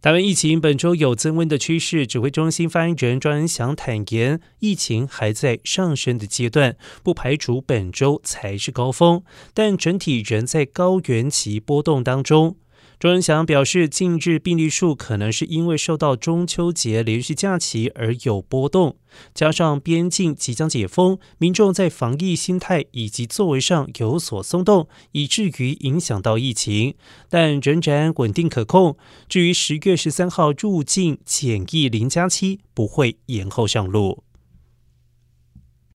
台湾疫情本周有增温的趋势，指挥中心发言人庄恩祥坦言，疫情还在上升的阶段，不排除本周才是高峰，但整体仍在高原期波动当中。周文祥表示，近日病例数可能是因为受到中秋节连续假期而有波动，加上边境即将解封，民众在防疫心态以及作为上有所松动，以至于影响到疫情，但仍然稳定可控。至于十月十三号入境检疫零加七不会延后上路。